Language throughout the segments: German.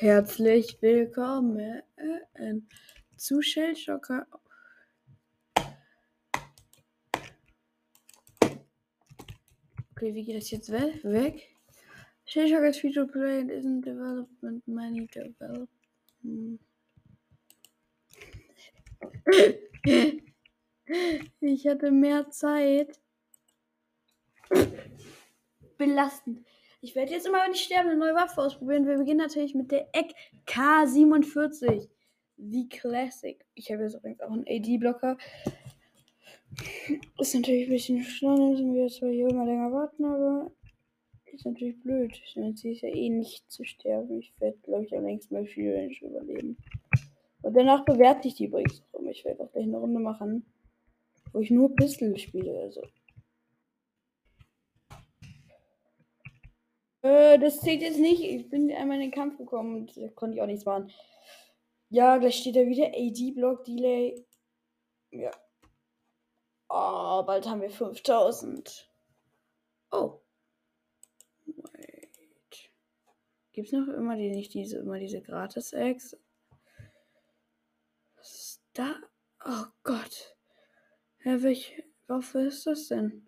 Herzlich willkommen zu Shellshocker. Okay, wie geht das jetzt we weg? Shellshocker is free to play and isn't development money development. Ich hatte mehr Zeit. Belastend. Ich werde jetzt immer, wenn ich sterbe, eine neue Waffe ausprobieren. Wir beginnen natürlich mit der Eck K47. The Classic. Ich habe jetzt übrigens auch einen AD-Blocker. Ist natürlich ein bisschen schneller, müssen wir jetzt hier immer länger warten, aber ist natürlich blöd. Sie ist ja eh nicht zu sterben. Ich werde, glaube ich, am längsten bei Free Range überleben. Und danach bewerte ich die übrigens auch immer. Ich werde auch gleich eine Runde machen, wo ich nur Pistol spiele. Also. Äh, das zählt jetzt nicht. Ich bin einmal in den Kampf gekommen und da konnte ich auch nichts machen. Ja, gleich steht da wieder AD-Block Delay. Ja. Oh, bald haben wir 5000. Oh. Wait. Gibt's noch immer die, nicht diese, immer diese Gratis-Eggs? Was ist da? Oh Gott. Ja, welche Waffe ist das denn?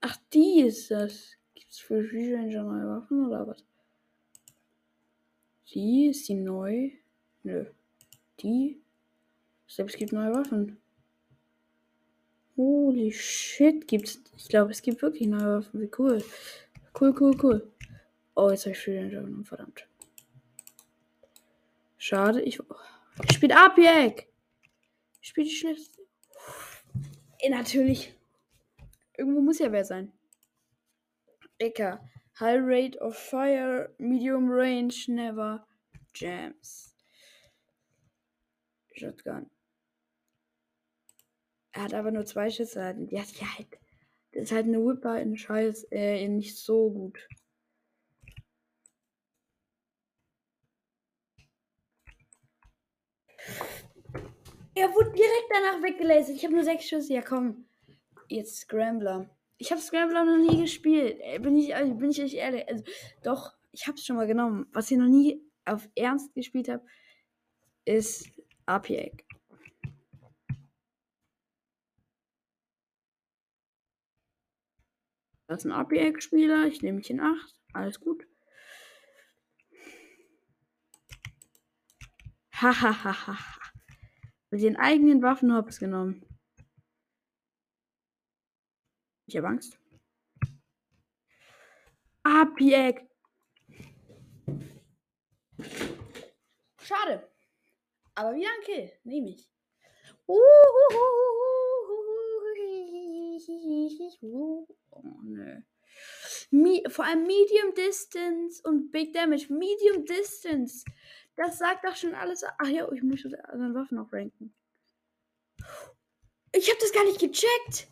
Ach, die ist das. Gibt's für Ranger neue Waffen oder was? Die ist die neu. Nö. Die. Selbst gibt neue Waffen. Holy shit, gibt's. Ich glaube, es gibt wirklich neue Waffen. Wie cool. Cool, cool, cool. Oh, jetzt habe ich Ranger genommen, verdammt. Schade, ich. Ich spiele Apiek. Ich spiele die schlechteste. Eh, natürlich. Irgendwo muss ja wer sein. Eka. High rate of fire, medium range, never jams. Shotgun. Er hat aber nur zwei Schüsse. Ja, ja, halt. Das ist halt eine Whipper in Scheiß, äh, nicht so gut. Er wurde direkt danach weggelasert. Ich habe nur sechs Schüsse. Ja, komm. Jetzt Scrambler. Ich habe Scrambler noch nie gespielt. Bin ich, also bin ich euch ehrlich. Also, doch, ich habe es schon mal genommen. Was ich noch nie auf Ernst gespielt habe, ist APEC. Das ist ein APEC-Spieler. Ich nehme mich in 8. Alles gut. Hahaha. Mit den eigenen Waffen hops genommen. Ich habe Angst. Apiek. Schade. Aber wieder ein Kill. Nehme ich. Oh, nö. Me vor allem Medium Distance und Big Damage. Medium Distance. Das sagt doch schon alles. Ach ja, ich muss die anderen Waffen noch ranken. Ich habe das gar nicht gecheckt.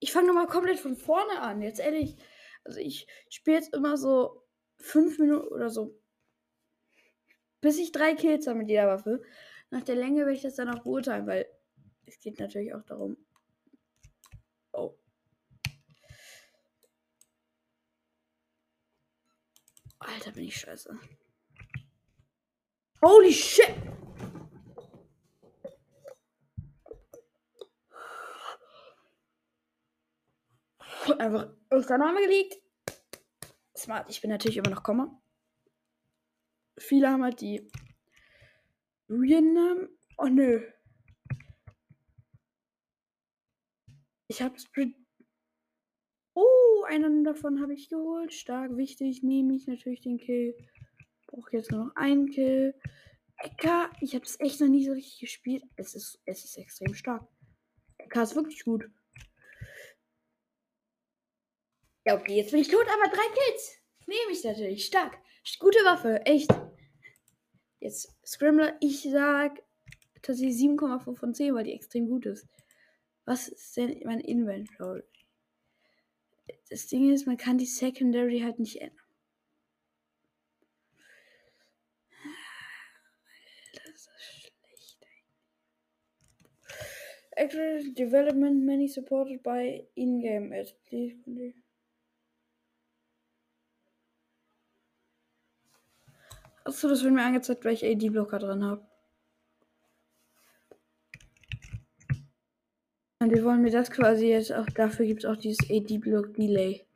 Ich fange nochmal komplett von vorne an. Jetzt ehrlich. Also ich spiele jetzt immer so fünf Minuten oder so. Bis ich drei Kills habe mit jeder Waffe. Nach der Länge werde ich das dann auch beurteilen, weil es geht natürlich auch darum. Oh. Alter, bin ich scheiße. Holy shit! Einfach der Name gelegt. Smart. Ich bin natürlich immer noch Komma. Viele haben halt die Real-Namen. Oh nö. Ich hab's. Oh, einen davon habe ich geholt. Stark, wichtig. Nehme ich natürlich den Kill. Brauche jetzt nur noch einen Kill. Eka, ich habe es echt noch nie so richtig gespielt. Es ist, es ist extrem stark. Eka ist wirklich gut. Ja, okay, jetzt bin ich tot, aber drei Kills. Nehme ich natürlich. Stark. Gute Waffe, echt. Jetzt Scrambler, ich sag tatsächlich 7,5 von 10, weil die extrem gut ist. Was ist denn mein Inventory? Das Ding ist, man kann die Secondary halt nicht ändern. Das ist schlecht. Actual development many supported by in-game ads. Please. Achso, das wird mir angezeigt, weil ich AD-Blocker drin habe. Und wir wollen mir das quasi jetzt auch, dafür gibt es auch dieses AD-Block-Delay.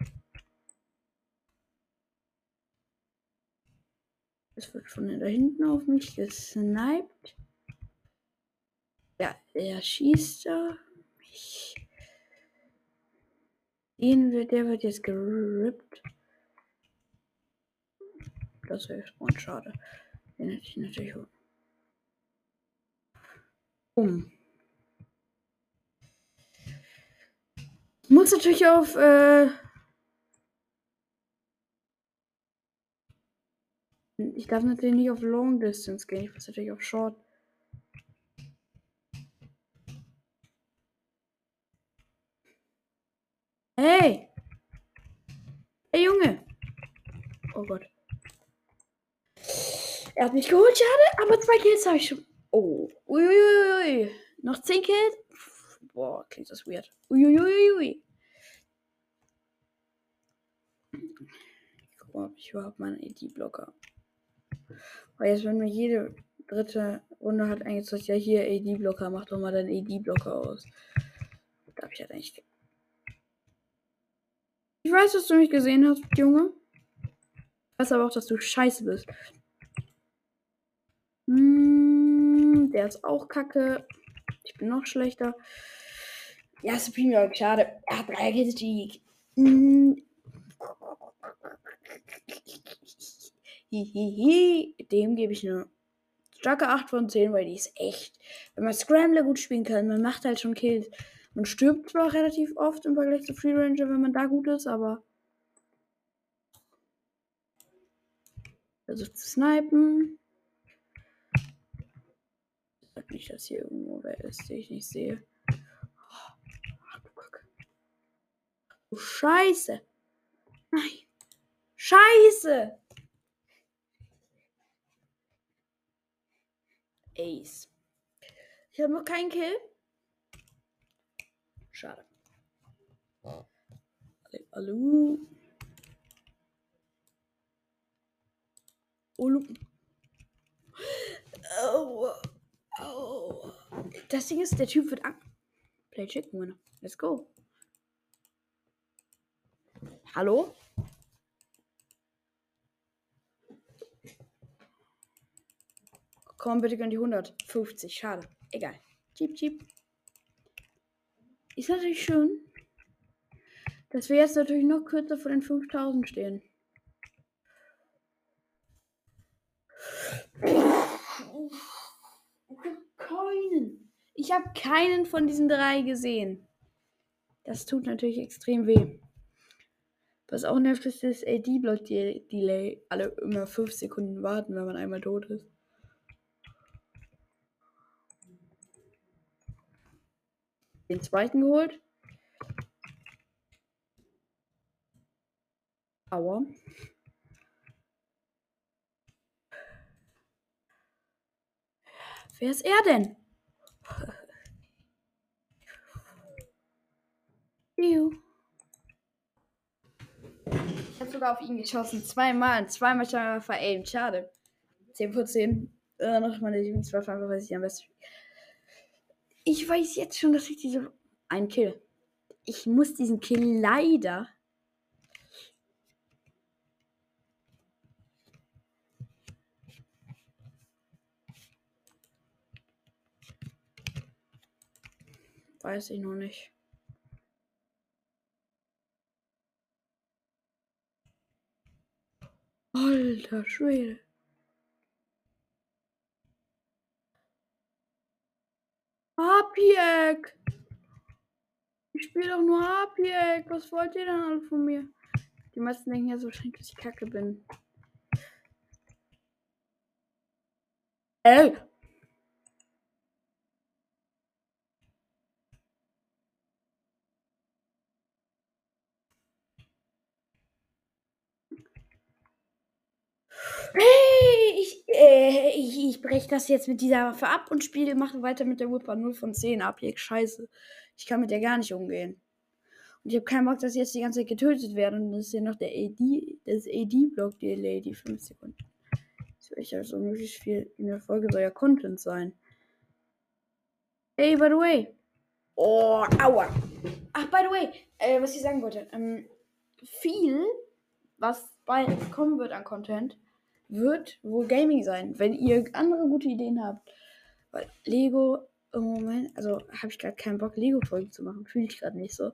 Es wird von da hinten auf mich gesniped. Ja, er schießt da. Ich. Den wird, der wird jetzt gerippt. Das und schade. Den hätte ich natürlich um. Muss natürlich auf äh, Ich darf natürlich nicht auf Long Distance gehen. Ich muss natürlich auf Short. Hey! Hey Junge! Oh Gott. Er hat mich geholt, schade, aber zwei Kills habe ich schon. Oh. Uiuiui. Noch zehn Kills? Boah, klingt das weird. Uiuiui. Ich guck mal, ob ich überhaupt meinen AD-Blocker weil jetzt, wenn mir jede dritte Runde hat eingezeigt, ja hier AD-Blocker, mach doch mal deinen AD-Blocker aus. Da hab ich halt eigentlich. Ich weiß, dass du mich gesehen hast, Junge. Ich weiß aber auch, dass du scheiße bist. Hm, der ist auch kacke. Ich bin noch schlechter. Ja, Supreme schade. Er hat drei Kills. Hihihi. Dem gebe ich eine starke 8 von 10, weil die ist echt. Wenn man Scrambler gut spielen kann, man macht halt schon Kills. Man stirbt zwar relativ oft im Vergleich zu Free Ranger, wenn man da gut ist, aber. Versucht zu snipen. Nicht, dass hier irgendwo wer ist, den ich nicht sehe. Du Scheiße. Nein. Scheiße. Ace. Ich habe noch keinen Kill. Schade. Hallo. Oh, oh, oh. Das Ding ist, der Typ wird an. Play Chicken Winner. Let's go. Hallo? Komm bitte gönn die 150. Schade. Egal. Jeep, Jeep. Ist natürlich schön, dass wir jetzt natürlich noch kürzer vor den 5000 stehen. keinen. Ich habe keinen von diesen drei gesehen. Das tut natürlich extrem weh. Was auch nervt, ist das AD-Block-Delay. Alle immer 5 Sekunden warten, wenn man einmal tot ist. den zweiten geholt. Aua. Wer ist er denn? Ich habe sogar auf ihn geschossen. Zweimal. Zweimal schon veraimt. Schade. 10 vor 10. Äh, noch meine Lieblingswaffe, einfach weil ich am besten ich weiß jetzt schon, dass ich diese. Ein Kill. Ich muss diesen Kill leider. Weiß ich noch nicht. Alter Schwede. Hapiek! Ich spiele doch nur Hapiek. Was wollt ihr denn alle von mir? Die meisten denken ja so wahrscheinlich, dass ich kacke bin. Ey! Ich, äh, ich, breche das jetzt mit dieser Waffe ab und spiele, mache weiter mit der Whipper 0 von 10 ab. Scheiße. Ich kann mit der gar nicht umgehen. Und ich habe keinen Bock, dass jetzt die ganze Zeit getötet werden. Und das ist ja noch der AD, das AD-Block-Delay, die 5 Sekunden. Das Ich also möglichst viel in der Folge soll ja Content sein. Hey, by the way. Oh, aua. Ach, by the way, äh, was ich sagen wollte. Ähm, viel, was bald kommen wird an Content, wird wohl Gaming sein. Wenn ihr andere gute Ideen habt. Weil Lego im Moment, also habe ich gerade keinen Bock, Lego-Folgen zu machen. Fühle ich gerade nicht so.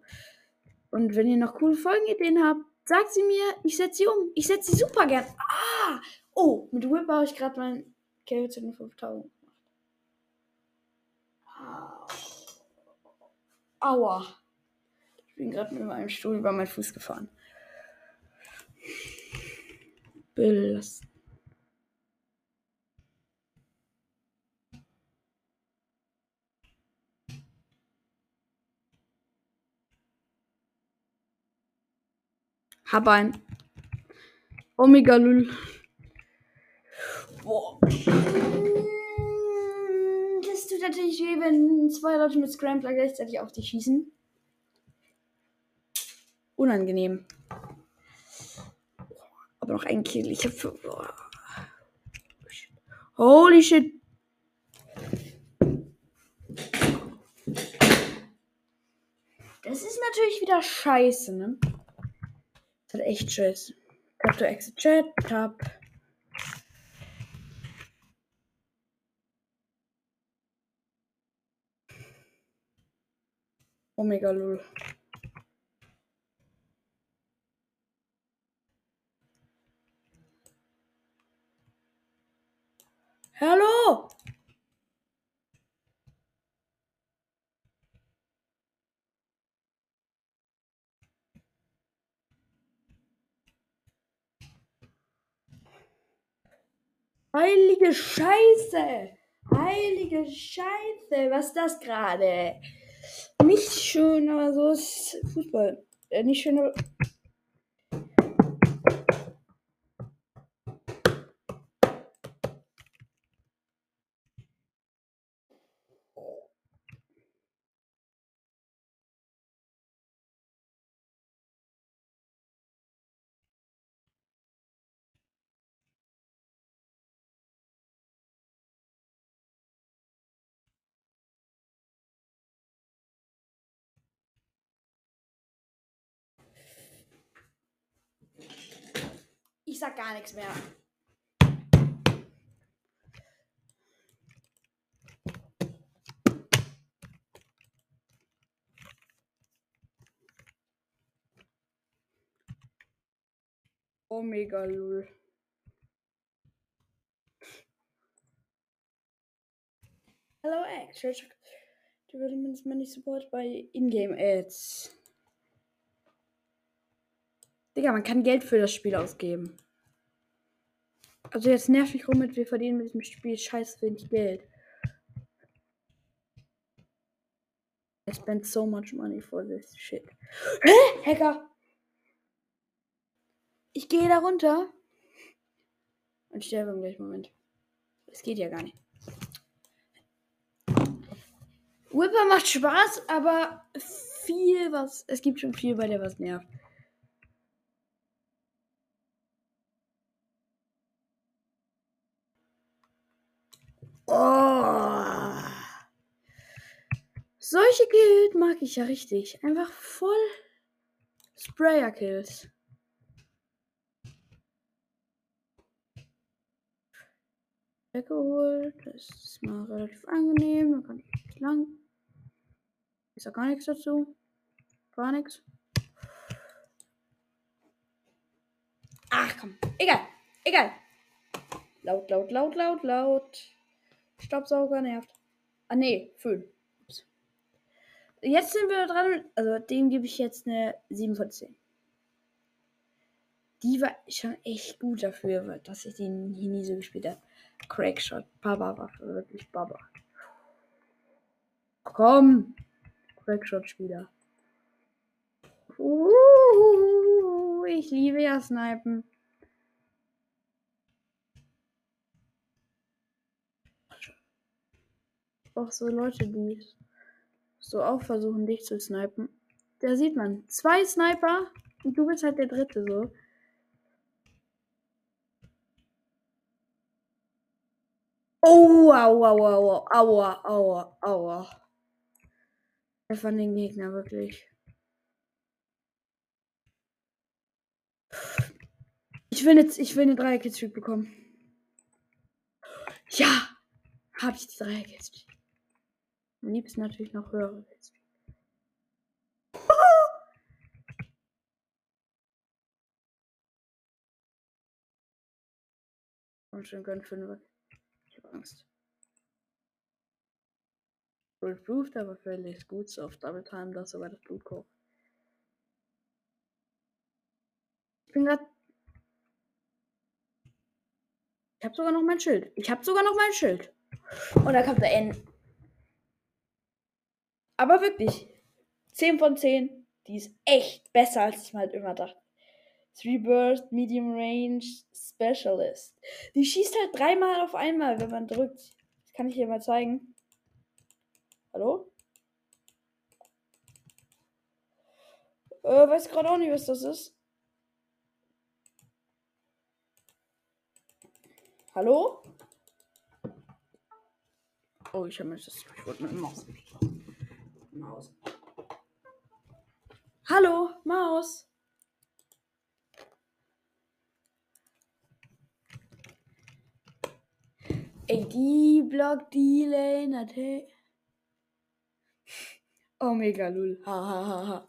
Und wenn ihr noch coole Folgenideen habt, sagt sie mir, ich setze sie um. Ich setze sie super gern. Ah! Oh, mit Whip habe ich gerade mein Kälte zu den 5000 gemacht. Aua. Ich bin gerade mit meinem Stuhl über meinen Fuß gefahren. Belasten. Hab ein. Omega Lul. Boah. Das tut natürlich weh, wenn zwei Leute mit Scrambler gleichzeitig auf dich schießen. Unangenehm. Aber noch ein Kill. Ich hab für. Boah. Holy shit. Das ist natürlich wieder scheiße, ne? Das hat echt scheiße. Tap to exit chat, tap. Omega Lul. Hallo! Heilige Scheiße! Heilige Scheiße! Was ist das gerade? Nicht schön, aber so ist Fußball. Äh, nicht schön, aber. Gar nichts mehr. Omega Lul. Hello X. Developments many support by in-game ads. Digga, man kann Geld für das Spiel ausgeben. Also jetzt nerv ich rum mit, wir verdienen mit diesem Spiel scheiß wenig Geld. I spent so much money for this shit. Hä? Hacker! Ich gehe da runter und sterbe im gleichen Moment. Es geht ja gar nicht. Whipper macht Spaß, aber viel was. Es gibt schon viel bei der was nervt. Oh. Kills mag ich ja richtig. Einfach voll Sprayer-Kills. Weggeholt. Das ist mal relativ angenehm. Da kann ich nicht lang. Ist da gar nichts dazu. Gar nichts. Ach komm. Egal. Egal. Laut, laut, laut, laut, laut. Staubsauger nervt. Ah, nee, Föhn. Jetzt sind wir dran. Also, dem gebe ich jetzt eine 7 von 10. Die war schon echt gut dafür, dass ich den hier nie so gespielt habe. Crackshot. Baba war wirklich Baba. Komm. Crackshot-Spieler. Ich liebe ja Snipen. auch so Leute, die so auch versuchen, dich zu snipen. Da sieht man zwei Sniper und du bist halt der dritte so. Oh, aua, aua, aua, aua, aua. Das waren den Gegner wirklich. Ich will jetzt, ich will eine Dreier-Kill-Streak bekommen. Ja! Habe ich die Dreier-Kill-Streak. Am liebsten natürlich noch höhere Kill-Streak. Und schon gönn 5. Ich habe Angst. Bulletproof, aber völlig gut, so auf Double Time, dass aber das Blut kocht. Ich bin gerade. Ich habe sogar noch mein Schild. Ich habe sogar noch mein Schild. Und da kommt der N. Aber wirklich. 10 von 10. Die ist echt besser, als ich mal halt immer dachte. Three Burst, Medium Range, Specialist. Die schießt halt dreimal auf einmal, wenn man drückt. Das kann ich dir mal zeigen. Hallo? Äh, weiß gerade auch nicht, was das ist. Hallo? Oh, ich habe mir das. Ich wollte mit Maus. Maus. Hallo, Maus. Ey, die Block, die Lane hat. Omega Lul. Ha ha ha ha.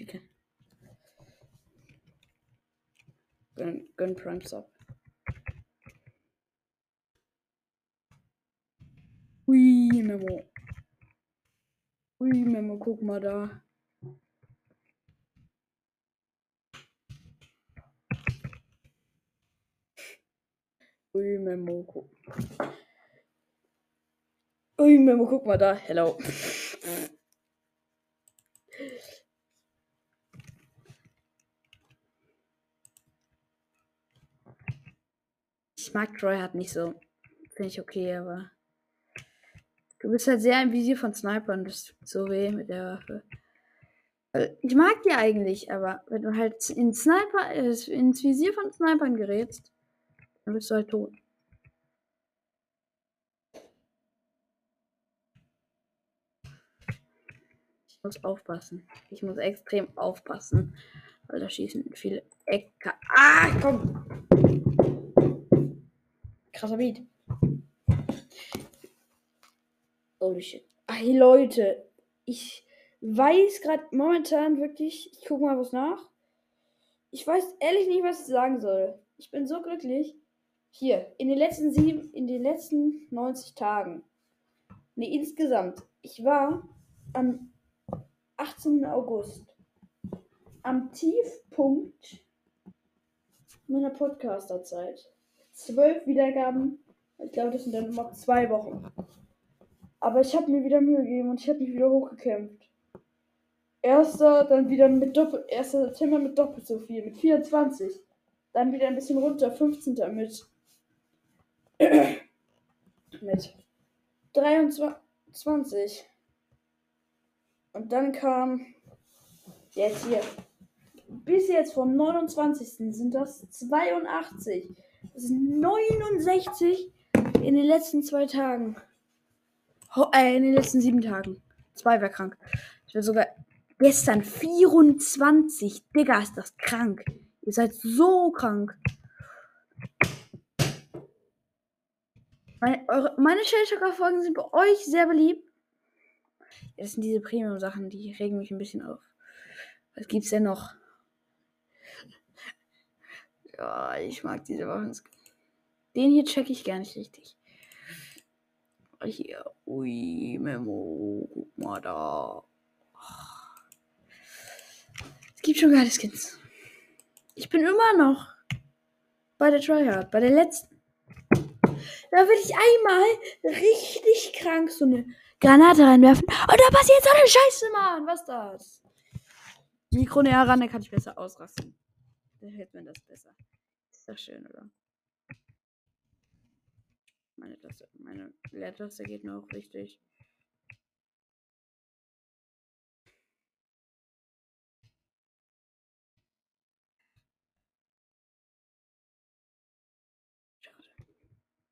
Okay. Gönn, gönn Prime Sub. Ui, Memo. Ui, Memo, guck mal da. Ui, Memo, guck. Ui, Memo, guck mal da. Hello. Ich mag Troy hat nicht so. Finde ich okay, aber. Du bist halt sehr im Visier von Snipern. Das tut so weh mit der Waffe. Also, Ich mag die eigentlich, aber wenn du halt in Sniper, äh, ins Visier von Snipern gerätst, dann bist du halt tot. Ich muss aufpassen. Ich muss extrem aufpassen. Weil da schießen viele Ecker. Ah, komm! Krasser Beat. Holy shit. Hey Leute, ich weiß gerade momentan wirklich, ich gucke mal was nach. Ich weiß ehrlich nicht, was ich sagen soll. Ich bin so glücklich. Hier, in den letzten sieben, in den letzten 90 Tagen. Nee, insgesamt. Ich war am 18. August am Tiefpunkt meiner Podcasterzeit. Zwölf Wiedergaben. Ich glaube, das sind dann noch zwei Wochen. Aber ich habe mir wieder Mühe gegeben und ich habe mich wieder hochgekämpft. Erster, dann wieder mit Doppel, 1. September mit doppelt so viel, mit 24. Dann wieder ein bisschen runter, 15. mit mit 23. Und dann kam jetzt hier. Bis jetzt vom 29. sind das 82. Das sind 69 in den letzten zwei Tagen. Ho äh, in den letzten sieben Tagen. Zwei wäre krank. Ich will sogar gestern 24. Digga, ist das krank. Ihr seid so krank. Meine, eure, meine Shellshocker-Folgen sind bei euch sehr beliebt. Das sind diese Premium-Sachen, die regen mich ein bisschen auf. Was gibt's denn noch? Ja, ich mag diese Waffen. Den hier check ich gar nicht richtig. Hier, ui, Memo, guck mal da. Es gibt schon geile Skins. Ich bin immer noch bei der Tryhard, bei der letzten. Da will ich einmal richtig krank so eine Granate reinwerfen. Und da passiert so eine Scheiße, Mann. Was ist das? Mikro näher ran, dann kann ich besser ausrasten. Da hört man das besser. Ist schön, oder? Meine Tasse, meine Leertaste geht noch richtig.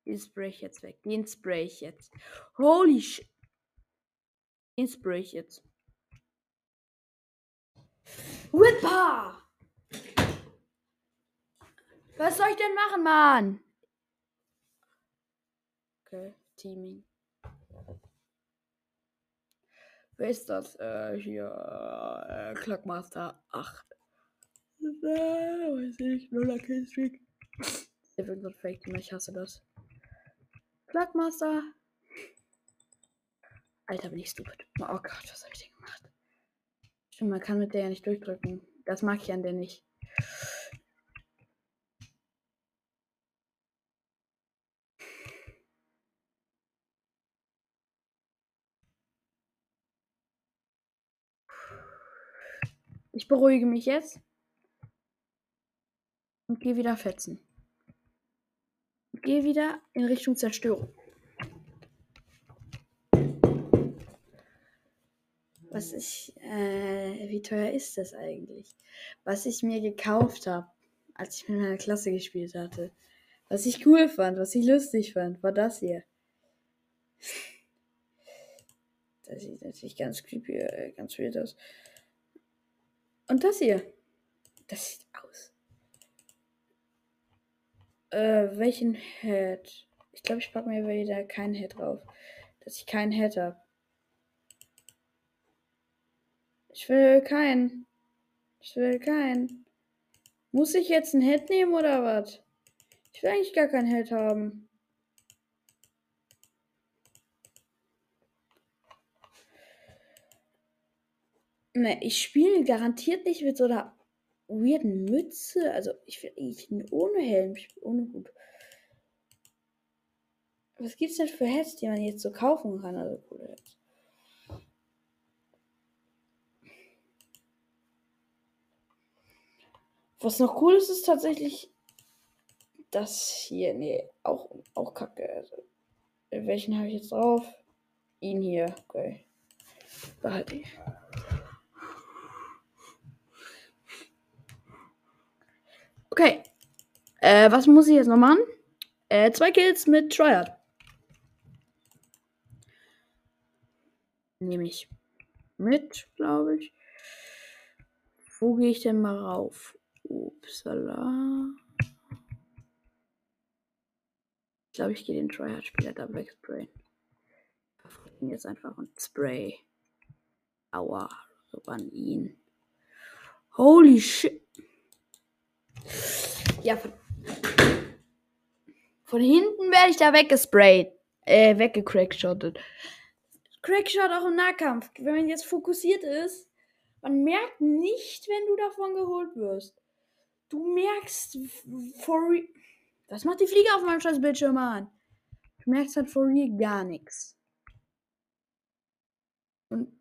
Den spray ich jetzt weg. Den spray ich jetzt. Holy shit. Den spray ich jetzt. Whipper! Was soll ich denn machen, Mann? Okay, Teaming. Wer ist das? Äh, hier, äh, Clockmaster 8. Äh, weiß ich, Nuller Killstreak. Der wird so fake, ich hasse das. Clockmaster. Alter, bin ich stupid. Oh Gott, was habe ich denn gemacht? Stimmt, man kann mit der ja nicht durchdrücken. Das mag ich an der nicht. Ich beruhige mich jetzt. Und gehe wieder fetzen. Und gehe wieder in Richtung Zerstörung. Was ich, äh, wie teuer ist das eigentlich? Was ich mir gekauft habe, als ich mit meiner Klasse gespielt hatte. Was ich cool fand, was ich lustig fand, war das hier. Das sieht natürlich ganz creepy, äh, ganz weird aus. Und das hier. Das sieht aus. Äh, welchen Head? Ich glaube, ich packe mir wieder keinen Head drauf. Dass ich keinen Head habe. Ich will keinen. Ich will keinen. Muss ich jetzt einen Head nehmen oder was? Ich will eigentlich gar keinen Head haben. Ne, ich spiele garantiert nicht mit so einer weirden Mütze. Also ich will eigentlich ohne Helm, ohne Hut. Was gibt's denn für Hats, die man jetzt so kaufen kann? Also coole Hats. Was noch cool ist, ist tatsächlich das hier. Nee, auch, auch kacke. Also, welchen habe ich jetzt drauf? Ihn hier. Okay. Behalte ich. Okay. Äh, was muss ich jetzt noch machen? Äh, zwei Kills mit Triad. Nehme ich mit, glaube ich. Wo gehe ich denn mal rauf? Upsala. Ich glaube, ich gehe den Tryhard-Spieler da wegsprayen. Jetzt einfach ein Spray. Aua. So an ihn. Holy shit. Ja, von, von hinten werde ich da weggesprayt. Äh, weggecrackshottet. Crackshot auch im Nahkampf. Wenn man jetzt fokussiert ist, man merkt nicht, wenn du davon geholt wirst. Du merkst for real. Was macht die Fliege auf meinem scheiß Bildschirm an? Du merkst halt for real gar nichts. Und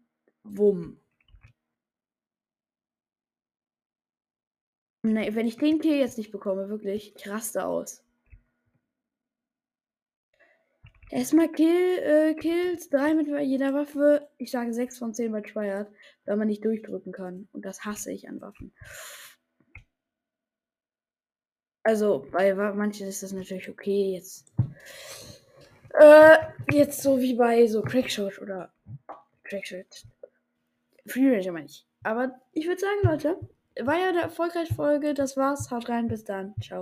wumm. Nee, wenn ich den Kill jetzt nicht bekomme, wirklich, ich raste aus. Erstmal Kill, äh, Kills, drei mit jeder Waffe. Ich sage 6 von 10 bei Triad, weil man nicht durchdrücken kann. Und das hasse ich an Waffen. Also, bei manchen ist das natürlich okay. Jetzt, äh, jetzt so wie bei so Crackshot oder Crackshot. Free Range meine ich. Aber ich würde sagen, Leute, war ja eine erfolgreiche Folge. Das war's. Haut rein. Bis dann. Ciao.